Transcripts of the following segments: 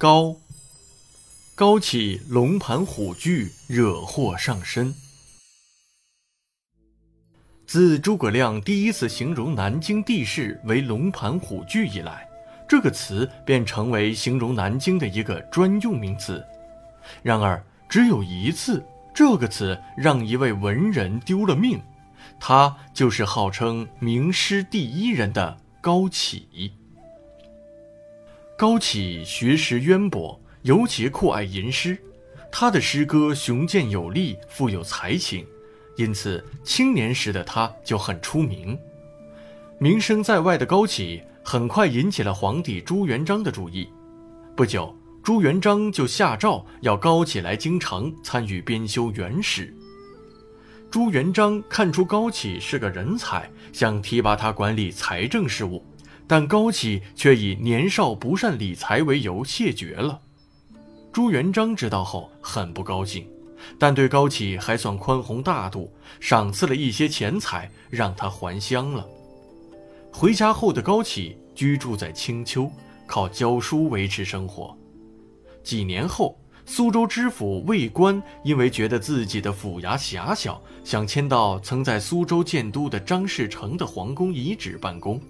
高高起龙盘虎踞，惹祸上身。自诸葛亮第一次形容南京地势为龙盘虎踞以来，这个词便成为形容南京的一个专用名词。然而，只有一次，这个词让一位文人丢了命，他就是号称名诗第一人的高启。高启学识渊博，尤其酷爱吟诗，他的诗歌雄健有力，富有才情。因此，青年时的他就很出名。名声在外的高启很快引起了皇帝朱元璋的注意。不久，朱元璋就下诏要高启来京城参与编修《元史》。朱元璋看出高启是个人才，想提拔他管理财政事务，但高启却以年少不善理财为由谢绝了。朱元璋知道后很不高兴。但对高启还算宽宏大度，赏赐了一些钱财，让他还乡了。回家后的高启居住在青丘，靠教书维持生活。几年后，苏州知府魏官因为觉得自己的府衙狭小，想迁到曾在苏州建都的张士诚的皇宫遗址办公。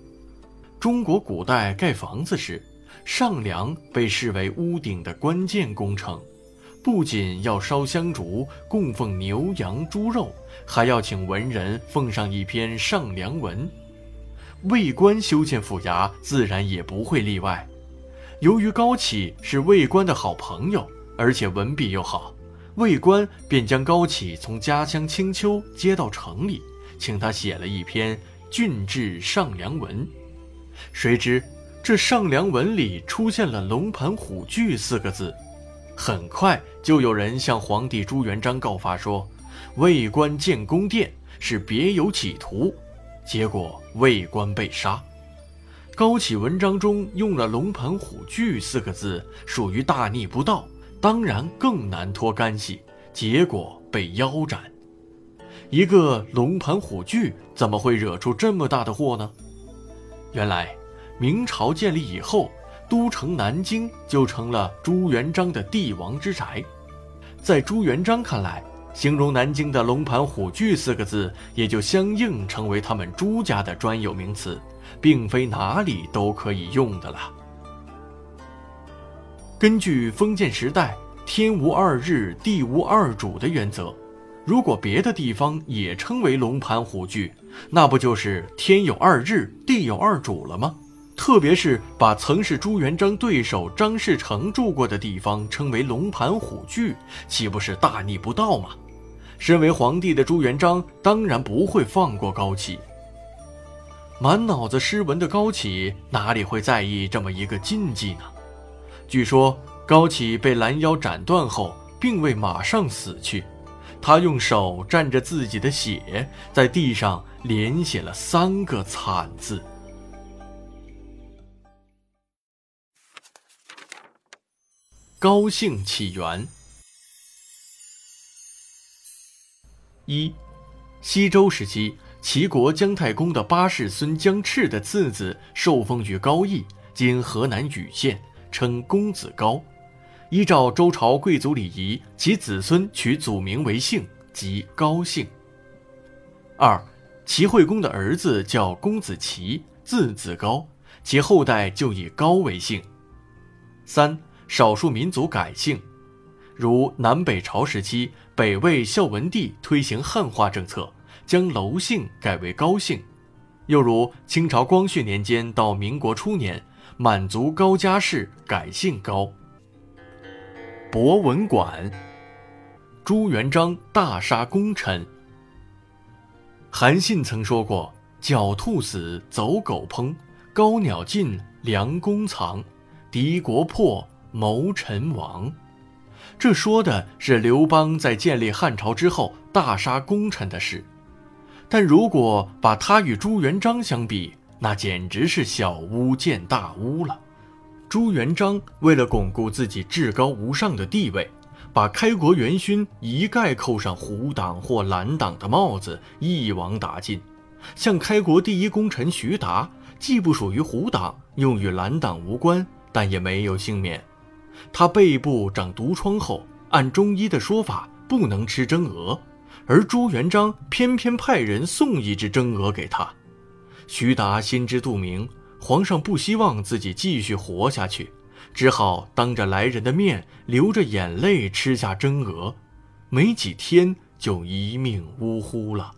中国古代盖房子时，上梁被视为屋顶的关键工程。不仅要烧香烛供奉牛羊猪肉，还要请文人奉上一篇上梁文。魏官修建府衙，自然也不会例外。由于高启是魏官的好朋友，而且文笔又好，魏官便将高启从家乡青丘接到城里，请他写了一篇《郡治上梁文》。谁知这上梁文里出现了“龙盘虎踞”四个字。很快就有人向皇帝朱元璋告发说，魏官建宫殿是别有企图，结果魏官被杀。高启文章中用了“龙盘虎踞”四个字，属于大逆不道，当然更难脱干系，结果被腰斩。一个龙盘虎踞怎么会惹出这么大的祸呢？原来，明朝建立以后。都城南京就成了朱元璋的帝王之宅，在朱元璋看来，形容南京的“龙盘虎踞”四个字，也就相应成为他们朱家的专有名词，并非哪里都可以用的了。根据封建时代“天无二日，地无二主”的原则，如果别的地方也称为“龙盘虎踞”，那不就是天有二日，地有二主了吗？特别是把曾是朱元璋对手张士诚住过的地方称为龙盘虎踞，岂不是大逆不道吗？身为皇帝的朱元璋当然不会放过高启。满脑子诗文的高启哪里会在意这么一个禁忌呢？据说高启被拦腰斩断后，并未马上死去，他用手蘸着自己的血，在地上连写了三个惨字。高兴起源。一，西周时期，齐国姜太公的八世孙姜赤的次子受封于高邑（今河南禹县），称公子高。依照周朝贵族礼仪，其子孙取祖名为姓，即高姓。二，齐惠公的儿子叫公子齐，字子高，其后代就以高为姓。三。少数民族改姓，如南北朝时期，北魏孝文帝推行汉化政策，将娄姓改为高姓；又如清朝光绪年间到民国初年，满族高家氏改姓高。博文馆，朱元璋大杀功臣。韩信曾说过：“狡兔死，走狗烹；高鸟尽，良弓藏；敌国破。”谋臣亡，这说的是刘邦在建立汉朝之后大杀功臣的事。但如果把他与朱元璋相比，那简直是小巫见大巫了。朱元璋为了巩固自己至高无上的地位，把开国元勋一概扣上胡党或蓝党的帽子，一网打尽。像开国第一功臣徐达，既不属于胡党，又与蓝党无关，但也没有幸免。他背部长毒疮后，按中医的说法不能吃蒸鹅，而朱元璋偏偏派人送一只蒸鹅给他。徐达心知肚明，皇上不希望自己继续活下去，只好当着来人的面，流着眼泪吃下蒸鹅，没几天就一命呜呼了。